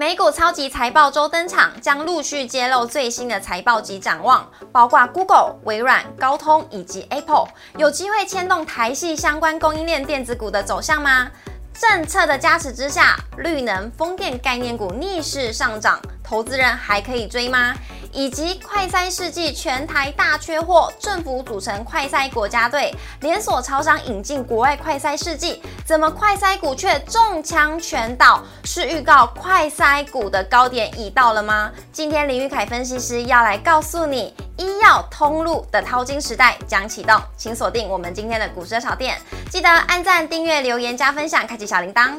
美股超级财报周登场，将陆续揭露最新的财报及展望，包括 Google、微软、高通以及 Apple，有机会牵动台系相关供应链电子股的走向吗？政策的加持之下，绿能、风电概念股逆势上涨，投资人还可以追吗？以及快筛试剂全台大缺货，政府组成快筛国家队，连锁超商引进国外快筛试剂，怎么快筛股却中枪全倒？是预告快筛股的高点已到了吗？今天林玉凯分析师要来告诉你，医药通路的淘金时代将启动，请锁定我们今天的股市炒店，记得按赞、订阅、留言、加分享，开启小铃铛。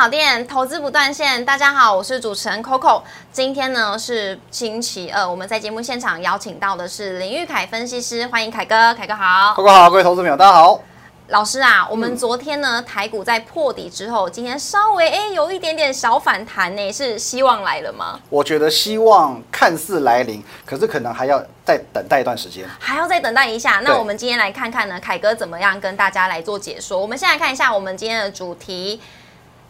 小店，投资不断线。大家好，我是主持人 Coco。今天呢是星期二，我们在节目现场邀请到的是林玉凯分析师，欢迎凯哥，凯哥好。Coco 好，各位投资朋友，大家好。老师啊，我们昨天呢台股在破底之后，今天稍微哎有一点点小反弹呢，是希望来了吗？我觉得希望看似来临，可是可能还要再等待一段时间。还要再等待一下。那我们今天来看看呢，凯哥怎么样跟大家来做解说。我们先来看一下我们今天的主题。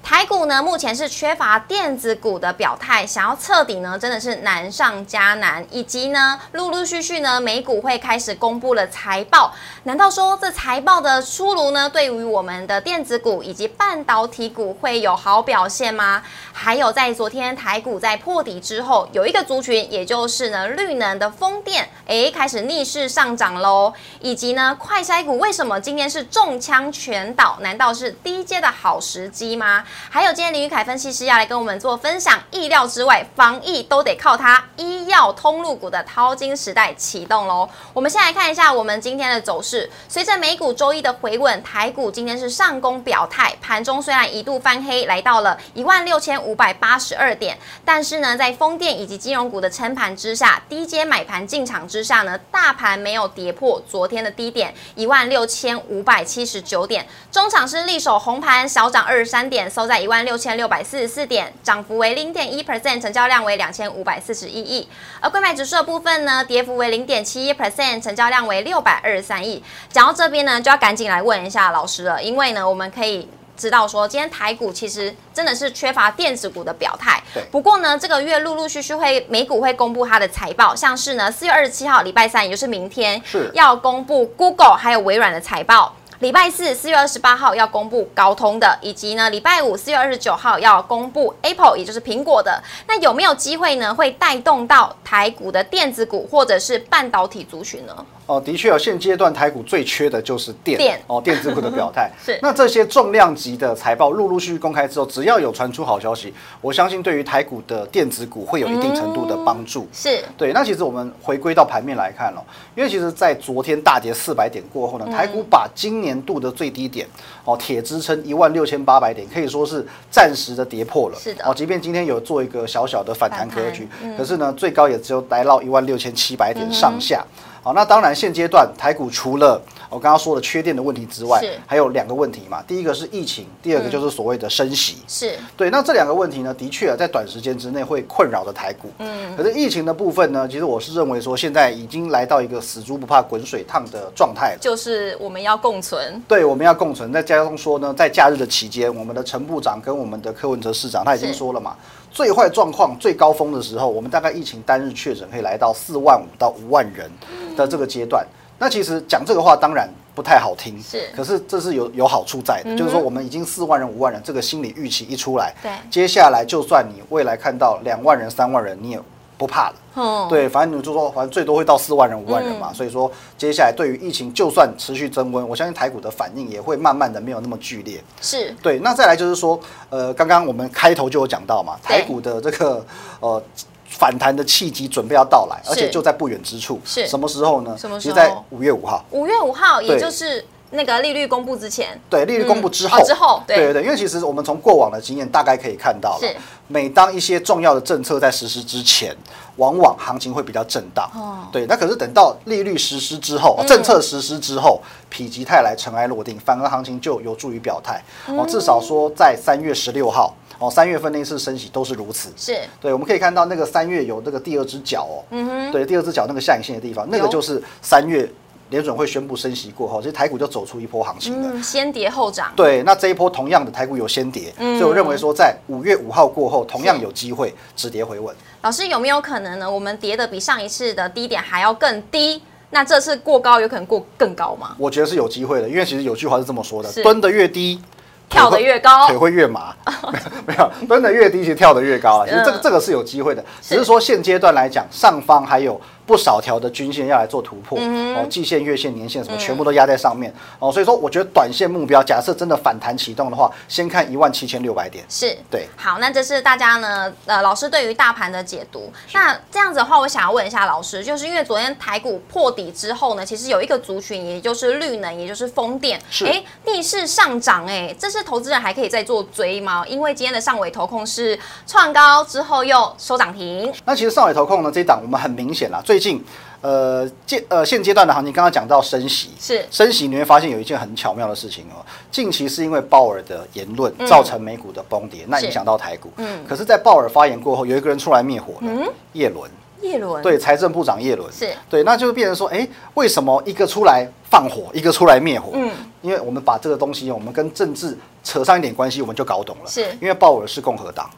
台股呢，目前是缺乏电子股的表态，想要彻底呢，真的是难上加难。以及呢，陆陆续续呢，美股会开始公布了财报，难道说这财报的出炉呢，对于我们的电子股以及半导体股会有好表现吗？还有在昨天台股在破底之后，有一个族群，也就是呢绿能的风电，诶，开始逆势上涨喽。以及呢快筛股为什么今天是中枪全倒？难道是低阶的好时机吗？还有今天林宇凯分析师要来跟我们做分享，意料之外，防疫都得靠它，医药通路股的淘金时代启动喽。我们先来看一下我们今天的走势，随着美股周一的回稳，台股今天是上攻表态，盘中虽然一度翻黑，来到了一万六千五百八十二点，但是呢，在风电以及金融股的撑盘之下，低阶买盘进场之下呢，大盘没有跌破昨天的低点一万六千五百七十九点，中场是力守红盘，小涨二十三点，收在一万六千六百四十四点，涨幅为零点一 percent，成交量为两千五百四十一亿。而贵买指数的部分呢，跌幅为零点七一 percent，成交量为六百二十三亿。讲到这边呢，就要赶紧来问一下老师了，因为呢，我们可以。知道说，今天台股其实真的是缺乏电子股的表态。不过呢，这个月陆陆续续会美股会公布它的财报，像是呢四月二十七号礼拜三，也就是明天是要公布 Google 还有微软的财报。礼拜四四月二十八号要公布高通的，以及呢礼拜五四月二十九号要公布 Apple，也就是苹果的。那有没有机会呢，会带动到台股的电子股或者是半导体族群呢？哦，的确哦，现阶段台股最缺的就是电电哦，电子股的表态 是那这些重量级的财报陆陆续续公开之后，只要有传出好消息，我相信对于台股的电子股会有一定程度的帮助。是对，那其实我们回归到盘面来看了，因为其实，在昨天大跌四百点过后呢，嗯台股把今年度的最低点哦铁支撑一万六千八百点，可以说是暂时的跌破了。是的哦，即便今天有做一个小小的反弹格局，嗯可是呢，最高也只有来到一万六千七百点上下。好，那当然，现阶段台股除了我刚刚说的缺电的问题之外是，还有两个问题嘛。第一个是疫情，第二个就是所谓的升息。是对，那这两个问题呢，的确啊在短时间之内会困扰着台股。嗯，可是疫情的部分呢，其实我是认为说，现在已经来到一个死猪不怕滚水烫的状态了。就是我们要共存。对，我们要共存。再加上说呢，在假日的期间，我们的陈部长跟我们的柯文哲市长他已经是说了嘛，最坏状况、最高峰的时候，我们大概疫情单日确诊可以来到四万五到五万人的这个阶段。那其实讲这个话当然不太好听，是可是这是有有好处在的，嗯就是说我们已经四万人、五万人，这个心理预期一出来，对接下来就算你未来看到两万人、三万人，你也不怕了。嗯，对，反正你就说，反正最多会到四万人、五万人嘛。嗯所以说，接下来对于疫情，就算持续增温，我相信台股的反应也会慢慢的没有那么剧烈。是对，那再来就是说，呃，刚刚我们开头就有讲到嘛，台股的这个呃反弹的契机准备要到来，而且就在不远之处。是。什么时候呢？什么时其实在五月五号。五月五号，也就是那个利率公布之前，对，利率公布之后，哦之后对。对对对，因为其实我们从过往的经验大概可以看到每当一些重要的政策在实施之前，往往行情会比较震荡。哦。对，那可是等到利率实施之后，嗯。政策实施之后，否极泰来，尘埃落定，反而行情就有助于表态。哦，至少说在三月十六号，哦，三月份那次升息都是如此。是对，我们可以看到那个三月有那个第二只脚哦，嗯对，第二只脚那个下影线的地方，那个就是三月联准会宣布升息过后，其实台股就走出一波行情了。嗯，先跌后涨，对，那这一波同样的台股有先跌，嗯所以我认为说在五月五号过后，同样有机会止跌回稳。老师有没有可能呢？我们跌的比上一次的低点还要更低？那这次过高有可能过更高吗？我觉得是有机会的，因为其实有句话是这么说的：蹲得越低，跳得越高腿会越麻。没有，蹲得越低，其实跳得越高啊。其实这个嗯这个是有机会的，只是说现阶段来讲，上方还有不少条的均线要来做突破，嗯哦，季线、月线、年线什么全部都压在上面。哦，所以说我觉得短线目标，假设真的反弹启动的话，先看一万七千六百点。是。对，好，那这是大家呢，呃，老师对于大盘的解读。那这样子的话，我想要问一下老师，就是因为昨天台股破底之后呢，其实有一个族群，也就是绿能，也就是风电，是。哎，逆势上涨，哎，这是投资人还可以再做追吗？因为今天的上尾投控是创高之后又收涨停，那其实上尾投控呢这一档，我们很明显啦，最近呃阶呃现阶段的行情，刚刚讲到升息，是。升息，你会发现有一件很巧妙的事情哦。近期是因为鲍尔的言论造成美股的崩跌，那影响到台股。嗯。可是，在鲍尔发言过后，有一个人出来灭火了，叶伦，叶伦，对，财政部长叶伦，是。对，那就变成说，哎，为什么一个出来放火，一个出来灭火？嗯，因为我们把这个东西，我们跟政治扯上一点关系，我们就搞懂了。是。因为鲍尔是共和党。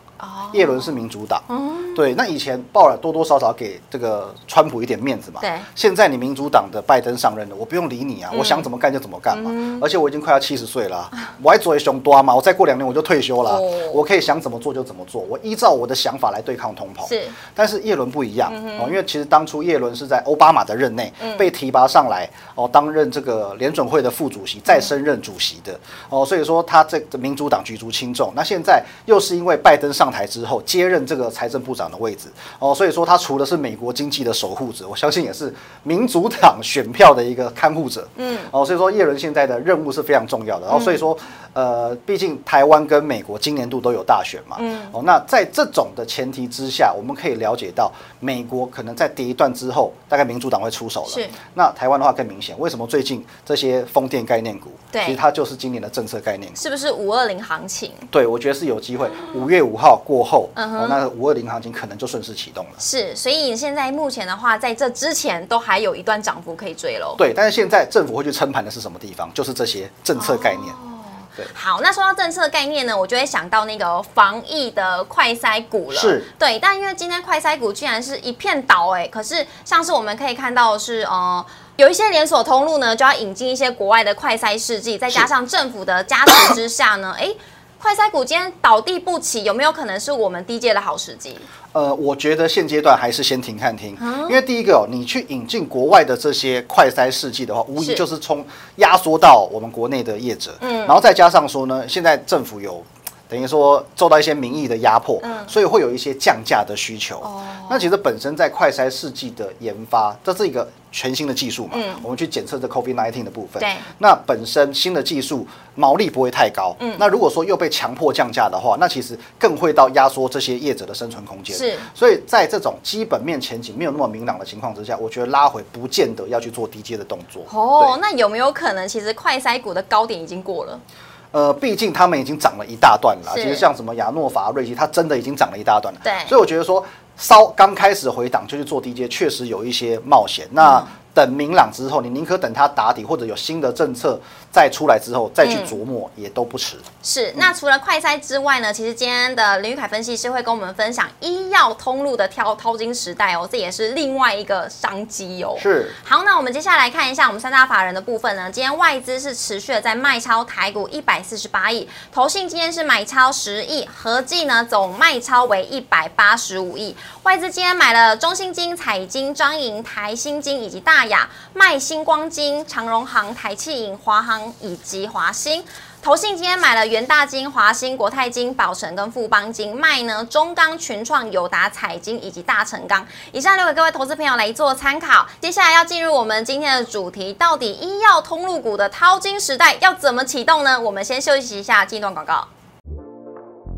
哦，叶伦是民主党，对，那以前鲍尔多多少少给这个川普一点面子嘛，对。现在你民主党的拜登上任了，我不用理你啊，我想怎么干就怎么干嘛，而且我已经快要七十岁了啊，我还做一熊多嘛，我再过两年我就退休了我可以想怎么做就怎么做，我依照我的想法来对抗通膨。是。但是叶伦不一样哦，因为其实当初叶伦是在奥巴马的任内被提拔上来哦，担任这个联准会的副主席，再升任主席的哦，所以说他这个民主党举足轻重。那现在又是因为拜登上台之后接任这个财政部长的位置哦，所以说他除了是美国经济的守护者，我相信也是民主党选票的一个看护者。嗯，哦，所以说叶伦现在的任务是非常重要的。然后所以说，呃，毕竟台湾跟美国今年度都有大选嘛，嗯，哦，那在这种的前提之下，我们可以了解到美国可能在跌一段之后，大概民主党会出手了。是。那台湾的话更明显，为什么最近这些风电概念股，对其实它就是今年的政策概念股。是不是五二零行情？对，我觉得是有机会。五月五号过后，嗯哼哦，那五二零行情可能就顺势启动了。是，所以现在目前的话，在这之前都还有一段涨幅可以追喽。对，但是现在政府会去撑盘的是什么地方？就是这些政策概念。对好，那说到政策概念呢，我就会想到那个防疫的快筛股了。是，对，但因为今天快筛股居然是一片倒哎、可是像是我们可以看到是呃。有一些连锁通路呢，就要引进一些国外的快筛试剂，再加上政府的加持之下呢，哎，快筛股今天倒地不起，有没有可能是我们低阶的好时机？呃，我觉得现阶段还是先停看听，嗯因为第一个哦，你去引进国外的这些快筛试剂的话，无疑就是从压缩到我们国内的业者，嗯然后再加上说呢，现在政府有。等于说受到一些民意的压迫，嗯所以会有一些降价的需求。哦那其实本身在快筛试剂的研发，这是一个全新的技术嘛，嗯我们去检测这 COVID-19 的部分。对那本身新的技术毛利不会太高，嗯那如果说又被强迫降价的话，那其实更会到压缩这些业者的生存空间。是所以在这种基本面前景没有那么明朗的情况之下，我觉得拉回不见得要去做低阶的动作。哦，那有没有可能其实快筛股的高点已经过了？呃，毕竟他们已经涨了一大段了啦。其实像什么亚诺法、瑞奇，它真的已经涨了一大段了。对所以我觉得说，稍刚开始回档就去做低阶，确实有一些冒险。那嗯等明朗之后，你宁可等它打底，或者有新的政策再出来之后再去嗯琢磨，也都不迟。是，那除了快筛之外呢，其实今天的林玉凯分析师会跟我们分享医药通路的挑淘金时代哦，这也是另外一个商机哦。是。好，那我们接下来看一下我们三大法人的部分呢。今天外资是持续的在卖超台股一百四十八亿，投信今天是买超十亿，合计呢总卖超为一百八十五亿。外资今天买了中信金、彩金、张银、台新金以及大雅，卖星光金、长荣行、台气银、华航以及华兴。投信今天买了元大金、华兴、国泰金、宝成跟富邦金，卖呢中钢、群创、友达、彩金以及大成钢。以上留给各位投资朋友来做参考。接下来要进入我们今天的主题，到底医药通路股的淘金时代要怎么启动呢？我们先休息一下，进一段广告。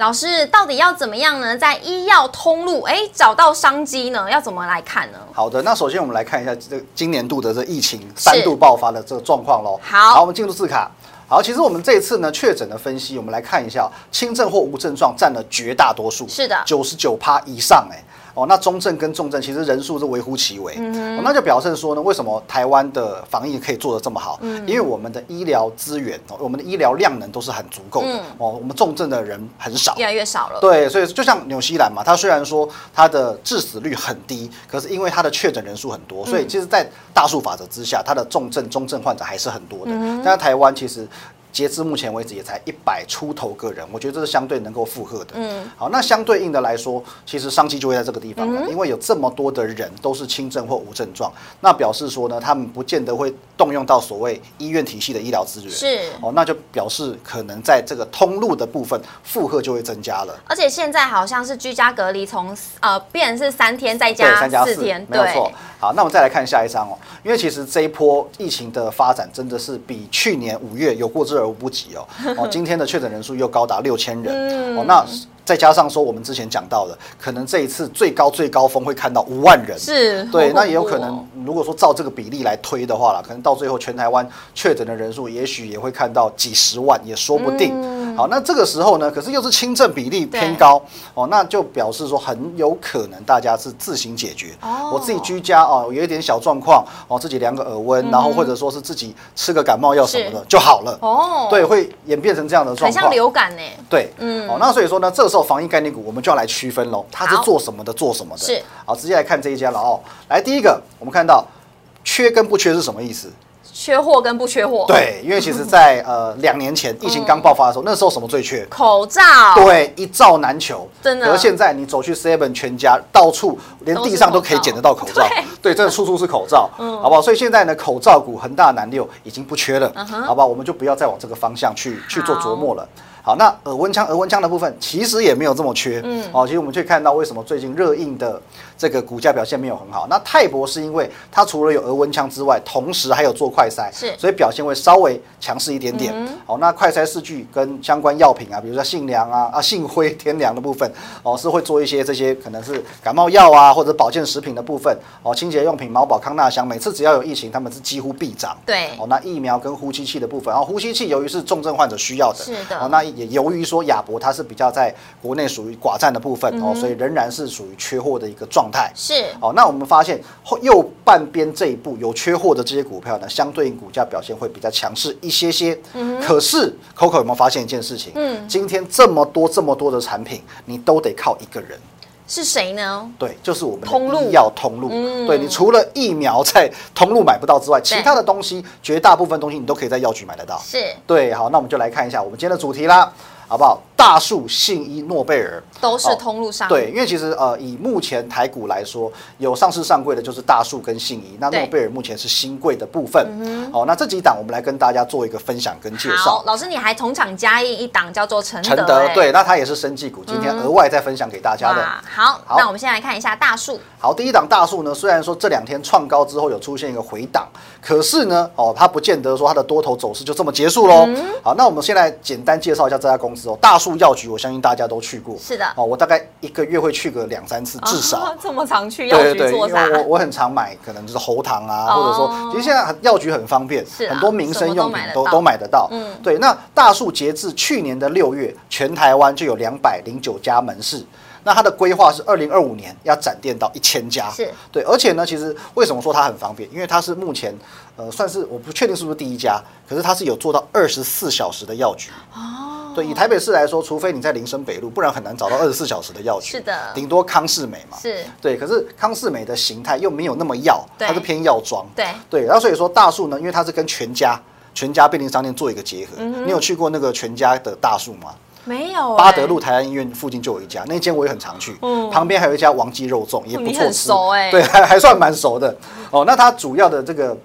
老师，到底要怎么样呢？在医药通路，哎，找到商机呢？要怎么来看呢？好的，那首先我们来看一下这今年度的这疫情三度爆发的这个状况喽。好，好，我们进入字卡。好，其实我们这一次呢确诊的分析，我们来看一下，轻症或无症状占了绝大多数，是的，九十九趴以上，哎。哦，那中症跟重症其实人数是微乎其微，哦，那就表示说呢，为什么台湾的防疫可以做得这么好？嗯，因为我们的医疗资源哦，我们的医疗量能都是很足够的。哦，我们重症的人很少，越来越少了。对，所以就像纽西兰嘛，它虽然说它的致死率很低，可是因为它的确诊人数很多，所以其实，在大数法则之下，它的重症、中症患者还是很多的。但是台湾其实。截至目前为止也才一百出头个人，我觉得这是相对能够负荷的。嗯，好，那相对应的来说，其实商机就会在这个地方了，因为有这么多的人都是轻症或无症状，那表示说呢，他们不见得会动用到所谓医院体系的医疗资源。是哦，那就表示可能在这个通路的部分负荷就会增加了。而且现在好像是居家隔离从呃变是三天再加四天，没有错。好，那我们再来看下一张哦，因为其实这一波疫情的发展真的是比去年五月有过之而无不及哦。哦，今天的确诊人数又高达六千人哦，那再加上说我们之前讲到的，可能这一次最高最高峰会看到五万人，是对，那也有可能如果说照这个比例来推的话了，可能到最后全台湾确诊的人数也许也会看到几十万，也说不定。好，那这个时候呢，可是又是轻症比例偏高哦，那就表示说很有可能大家是自行解决。哦，我自己居家哦，有一点小状况哦，自己量个耳温，然后或者说是自己吃个感冒药什么的就好了。哦，对，会演变成这样的状况，很像流感呢。对，嗯，哦，那所以说呢，这个时候防疫概念股我们就要来区分喽，它是做什么的，做什么的。是，好，直接来看这一家了哦。来，第一个，我们看到缺跟不缺是什么意思？缺货跟不缺货，对，因为其实，在呃两年前疫情刚爆发的时候，那时候什么最缺？口罩。对，一罩难求，真的。而现在你走去 Seven 全家，到处连地上都可以捡得到口罩，对，真的处处是口罩，嗯好不好？所以现在呢，口罩股恒大南六已经不缺了，好不好？我们就不要再往这个方向去去做琢磨了。好，那耳温枪、耳温枪的部分其实也没有这么缺，嗯，哦，其实我们可以看到为什么最近热映的这个股价表现没有很好。那泰博是因为它除了有额温枪之外，同时还有做快筛，是，所以表现会稍微强势一点点。好，那快筛试剂跟相关药品啊，比如说信良啊、啊信辉、天良的部分，哦，是会做一些这些可能是感冒药啊或者保健食品的部分，哦，清洁用品、毛宝康纳香，每次只要有疫情，他们是几乎必涨。对，哦，那疫苗跟呼吸器的部分，哦，呼吸器由于是重症患者需要的，是的，哦，那。也由于说亚博它是比较在国内属于寡占的部分哦，所以仍然是属于缺货的一个状态。是哦，那我们发现后右半边这一步有缺货的这些股票呢，相对应股价表现会比较强势一些些。嗯，可是 Coco 有没有发现一件事情？嗯，今天这么多这么多的产品，你都得靠一个人。是谁呢？对，就是我们的医药通路。对你除了疫苗在通路买不到之外，其他的东西绝大部分东西你都可以在药局买得到。是对，好，那我们就来看一下我们今天的主题啦。好不好？大树、信一、诺贝尔都是通路上对，因为其实呃，以目前台股来说，有上市上柜的就是大树跟信一，那诺贝尔目前是新贵的部分。好，那这几档我们来跟大家做一个分享跟介绍。老师，你还同场加印一档叫做承承德，对，那它也是生技股，今天额外再分享给大家的。好，那我们先来看一下大树。好，第一档大树呢，虽然说这两天创高之后有出现一个回档，可是呢，哦，它不见得说它的多头走势就这么结束喽。好，那我们先来简单介绍一下这家公司哦，大。树药局，我相信大家都去过。是的，哦，我大概一个月会去个两三次，至少 这么常去药局做啥？我我很常买，可能就是喉糖啊，或者说，其实现在药局很方便，很多民生用品都都买得到。嗯，对。那大树截至去年的六月，全台湾就有两百零九家门市。那它的规划是二零二五年要展店到一千家，是对，而且呢，其实为什么说它很方便？因为它是目前呃算是我不确定是不是第一家，可是它是有做到二十四小时的药局哦。对，以台北市来说，除非你在林森北路，不然很难找到二十四小时的药局。是的顶多康士美嘛。是，对，可是康士美的形态又没有那么药，它是偏药妆。对，对，然后所以说大树呢，因为它是跟全家全家便利商店做一个结合。嗯你有去过那个全家的大树吗？没有巴德欸路台安医院附近就有一家，那间我也很常去。嗯旁边还有一家王记肉粽，也不错吃。熟欸对，还还算蛮熟的。哦，那它主要的这个。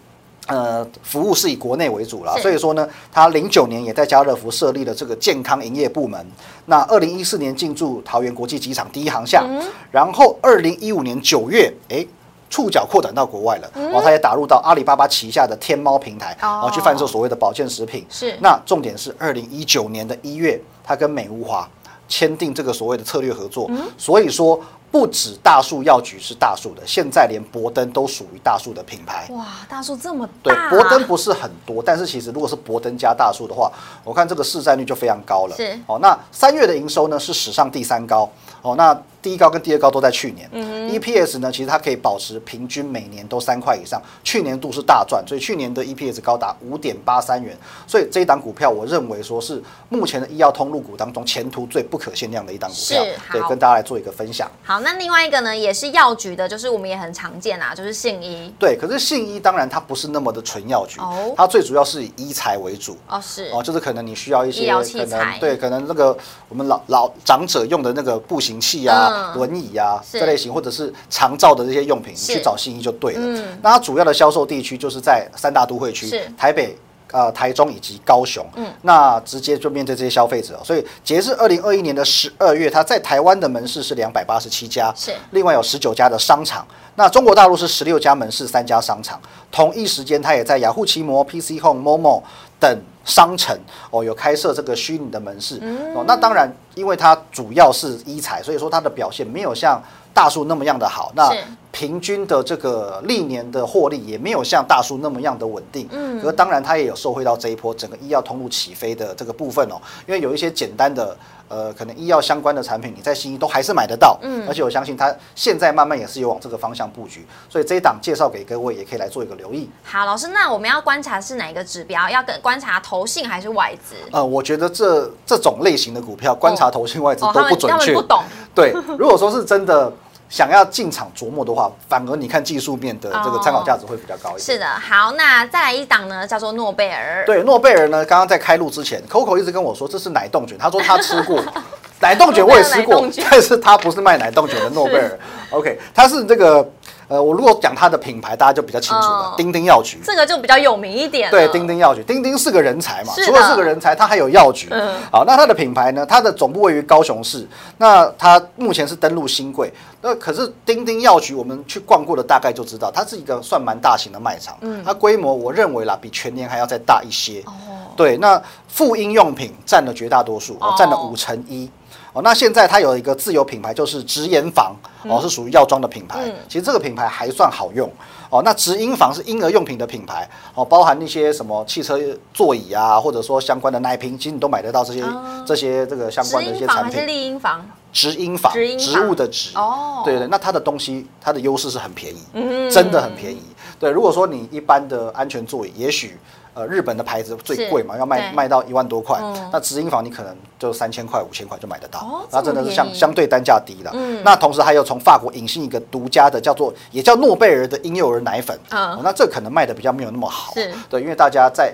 呃，服务是以国内为主啦，所以说呢，它零九年也在家乐福设立了这个健康营业部门。那二零一四年进驻桃园国际机场第一航厦，嗯然后二零一五年九月，哎。触角扩展到国外了，然后，它也打入到阿里巴巴旗下的天猫平台，嗯哦哦，去贩售所谓的保健食品。是。那重点是二零一九年的一月，它跟美乌华签订这个所谓的策略合作，嗯。所以说不止大树药局是大树的，现在连博登都属于大树的品牌。哇，大树这么对大，，博登不是很多，但是其实如果是博登加大树的话，我看这个市占率就非常高了。是哦，那三月的营收呢是史上第三高。哦，那第一高跟第二高都在去年。嗯 EPS 呢，其实它可以保持平均每年都三块以上，去年度是大赚，所以去年的 EPS 高达五点八三元。所以这一档股票，我认为说是目前的医药通路股当中前途最不可限量的一档股票是，对，好跟大家来做一个分享。好，那另外一个呢，也是药局的，就是我们也很常见啊，就是信医。对，可是信医当然它不是那么的纯药局，哦它最主要是以医材为主。哦，是哦，就是可能你需要一些可材能对，可能那个我们老老长者用的那个步行器啊、嗯轮椅啊是这类型，或者是长照的这些用品，你去找信义就对了。嗯那它主要的销售地区就是在三大都会区，台北。呃，台中以及高雄，嗯那直接就面对这些消费者，所以截至二零二一年的十二月，它在台湾的门市是两百八十七家，是另外有十九家的商场。那中国大陆是十六家门市，三家商场。同一时间，它也在雅虎奇摩、PC Home、Momo 等商城哦有开设这个虚拟的门市。哦，那当然，因为它主要是医材，所以说它的表现没有像大树那么样的好。那是平均的这个历年的获利也没有像大树那么样的稳定。嗯可是当然，它也有受惠到这一波整个医药通路起飞的这个部分哦，因为有一些简单的。呃，可能医药相关的产品，你在新一都还是买得到，嗯而且我相信它现在慢慢也是有往这个方向布局，所以这一档介绍给各位，也可以来做一个留意。好，老师，那我们要观察是哪一个指标？要跟观察投信还是外资？呃，我觉得这这种类型的股票，观察投信外资哦，都不准确。不懂，对，如果说是真的想要进场琢磨的话，反而你看技术面的这个参考价值会比较高一点。是的。好，那再来一档呢，叫做诺贝尔。对，诺贝尔呢，刚刚在开录之前，Coco 一直跟我说这是奶冻卷，他说他吃过 奶冻卷，我也吃过但是他不是卖奶冻卷的诺贝尔。OK，他是这个呃，我如果讲它的品牌，大家就比较清楚了嗯，丁丁药局。这个就比较有名一点了。对，丁丁药局，丁丁是个人才嘛，除了是个人才，它还有药局。嗯好，那它的品牌呢？它的总部位于高雄市，那它目前是登陆新贵。那可是丁丁药局，我们去逛过的大概就知道，它是一个算蛮大型的卖场。嗯它规模我认为啦，比全年还要再大一些。哦，对，那妇婴用品占了绝大多数，占了五成一。哦，那现在它有一个自有品牌，就是直言房，哦，是属于药妆的品牌。嗯其实这个品牌还算好用。哦，那直婴房是婴儿用品的品牌，哦，包含一些什么汽车座椅啊，或者说相关的奶瓶，其实你都买得到这些、哦这些这个相关的一些产品。丽音房？直婴坊，直婴坊植物的植。哦对对，那它的东西，它的优势是很便宜，嗯真的很便宜。对，如果说你一般的安全座椅，也许呃日本的牌子最贵嘛，要卖对。卖到一万多块嗯，那直营房你可能就三千块、五千块就买得到哦，那真的是相相对单价低了。嗯。那同时还有从法国引进一个独家的叫做也叫诺贝尔的婴幼儿奶粉，那这可能卖的比较没有那么好是，对，因为大家在。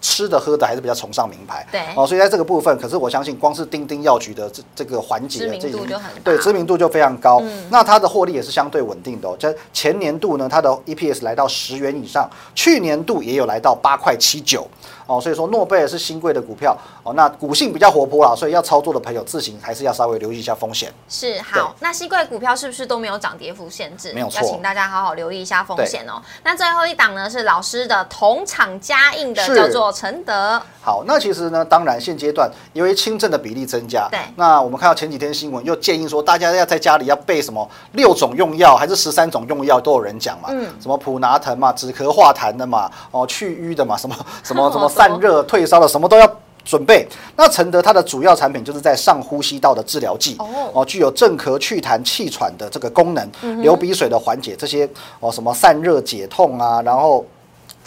吃的喝的还是比较崇尚名牌，对哦，所以在这个部分，可是我相信光是丁丁药局的这这个环节，知名这已经度就很大对知名度就非常高。嗯那它的获利也是相对稳定的哦。在前年度呢，它的 EPS 来到十元以上，去年度也有来到八块七九哦。所以说诺贝尔是新贵的股票哦。那股性比较活泼啦，所以要操作的朋友自行还是要稍微留意一下风险。是好，那新贵股票是不是都没有涨跌幅限制？没有错要请大家好好留意一下风险哦。那最后一档呢是老师的同场加印的，叫做承德。好，那其实呢，当然现阶段因为轻症的比例增加，对那我们看到前几天新闻又建议说，大家要在家里要备什么六种用药还是十三种用药都有人讲嘛，嗯什么普拿疼嘛、止咳化痰的嘛、哦去瘀的嘛，什么什么什么 散热退烧的，什么都要。准备，那承德它的主要产品就是在上呼吸道的治疗剂哦具有镇咳祛痰、气喘的这个功能，流鼻水的缓解，这些哦什么散热解痛啊，然后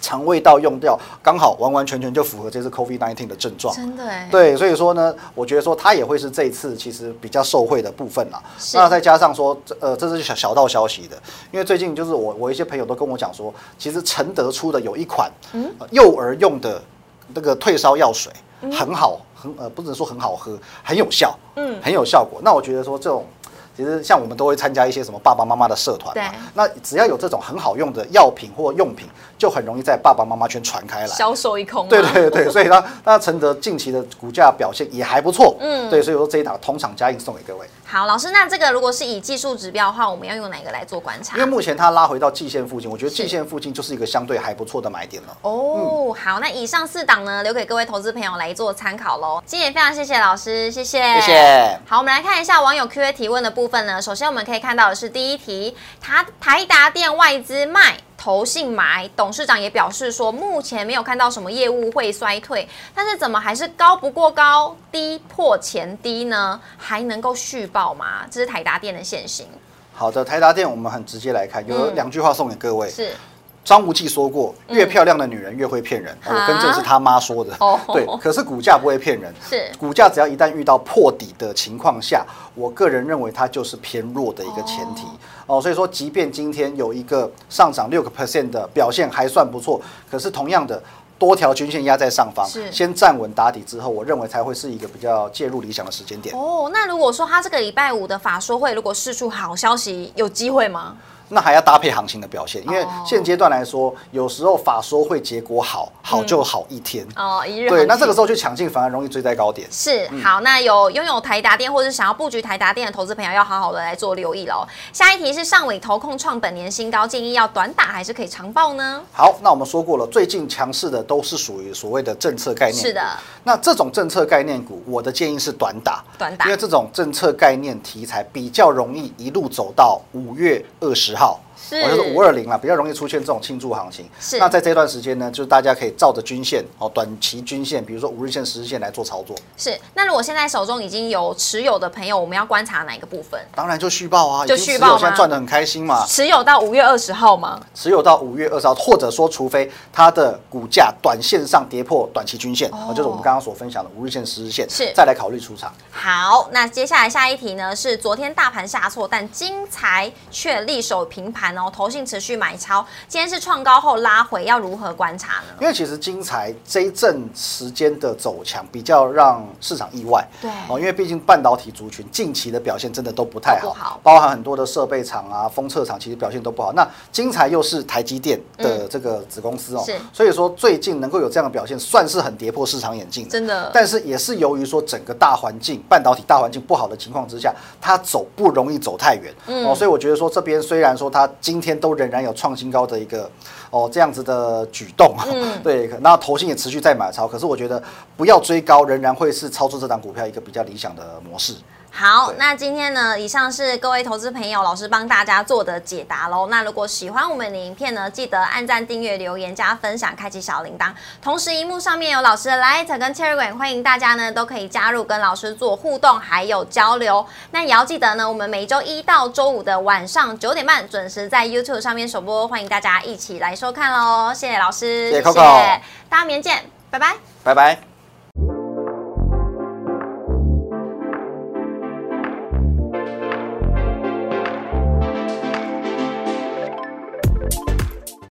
肠胃道用掉，刚好完完全全就符合这次 COVID-19 的症状。真的哎，对，所以说呢，我觉得说它也会是这一次其实比较受惠的部分啦。那再加上说，这呃，这是小小道消息的，因为最近就是我我一些朋友都跟我讲说，其实承德出的有一款、呃幼儿用的那个退烧药水，很好，很呃不能说很好喝，很有效，嗯很有效果。那我觉得说这种。其实像我们都会参加一些什么爸爸妈妈的社团嘛，那只要有这种很好用的药品或用品，就很容易在爸爸妈妈圈传开来。销售一空吗，对对对，所以呢，那承德近期的股价表现也还不错，嗯嗯，对，所以说这一档同场加印送给各位，好，老师，那这个如果是以技术指标的话，我们要用哪个来做观察因为？目前它拉回到季线附近，我觉得季线附近就是一个相对还不错的买点了。哦，好，那以上四档呢，留给各位投资朋友来做参考喽。今天也非常谢谢老师，谢谢，谢谢。好，我们来看一下网友 Q&A 提问的部分呢。首先我们可以看到的是第一题，台台达电外资卖。投信买，董事长也表示说，目前没有看到什么业务会衰退，但是怎么还是高不过高，低破前低呢？还能够续报吗？这是台达电的现形，好的，台达电我们很直接来看，有嗯两句话送给各位。是张无忌说过，越漂亮的女人越会骗人，啊我跟这是他妈说的哦。对，可是股价不会骗人，是股价只要一旦遇到破底的情况下，我个人认为它就是偏弱的一个前提哦。所以说，即便今天有一个上涨六个 percent 的表现还算不错，可是同样的。多条均线压在上方是，先站稳打底之后，我认为才会是一个比较介入理想的时间点。哦。那如果说他这个礼拜五的法说会，如果释出好消息，有机会吗？那还要搭配行情的表现，因为哦现阶段来说，有时候法说会结果好，好就好一天。哦，一日对，那这个时候去抢进反而容易追在高点。是好，那有拥有台达电或者想要布局台达电的投资朋友，要好好的来做留意喽。下一题是上尾投控创本年新高，建议要短打还是可以长报呢？好，那我们说过了，最近强势的都是属于所谓的政策概念。是的。那这种政策概念股，我的建议是短打，短打因为这种政策概念题材比较容易一路走到五月二十号。好我就是五二零啦，比较容易出现这种庆祝行情。是那在这段时间呢，就是大家可以照着均线哦，短期均线，比如说五日线、十日线来做操作。是。那如果现在手中已经有持有的朋友，我们要观察哪一个部分？当然就续报啊，就续报现在赚得很开心嘛。持有到五月二十号吗？持有到五月二十号，或者说除非它的股价短线上跌破短期均线，哦就是我们刚刚所分享的五日线、十日线，是再来考虑出场。好，那接下来下一题呢是昨天大盘下挫，但金财却力守平盘哦，投信持续买超，今天是创高后拉回，要如何观察呢？因为其实金财这一阵时间的走强，比较让市场意外。对哦，因为毕竟半导体族群近期的表现真的都不太好，好包含很多的设备厂啊、封测厂，其实表现都不好。那金财又是台积电的这个子公司哦，是所以说最近能够有这样的表现，算是很跌破市场眼镜的。真的但是也是由于说整个大环境、半导体大环境不好的情况之下，它走不容易走太远、嗯哦，所以我觉得说这边虽然说它今天都仍然有创新高的一个哦这样子的举动，嗯 对，那投信也持续在买超，可是我觉得不要追高，仍然会是操作这档股票一个比较理想的模式。好，那今天呢，以上是各位投资朋友老师帮大家做的解答喽。那如果喜欢我们的影片呢，记得按赞、订阅、留言、加分享、开启小铃铛。同时，荧幕上面有老师的 Light 跟 Telegram，欢迎大家呢都可以加入跟老师做互动还有交流。那也要记得呢，我们每周一到周五的晚上九点半准时在 YouTube 上面首播，欢迎大家一起来收看喽。谢谢老师，谢谢 Coco 大家明天见，拜拜。拜拜。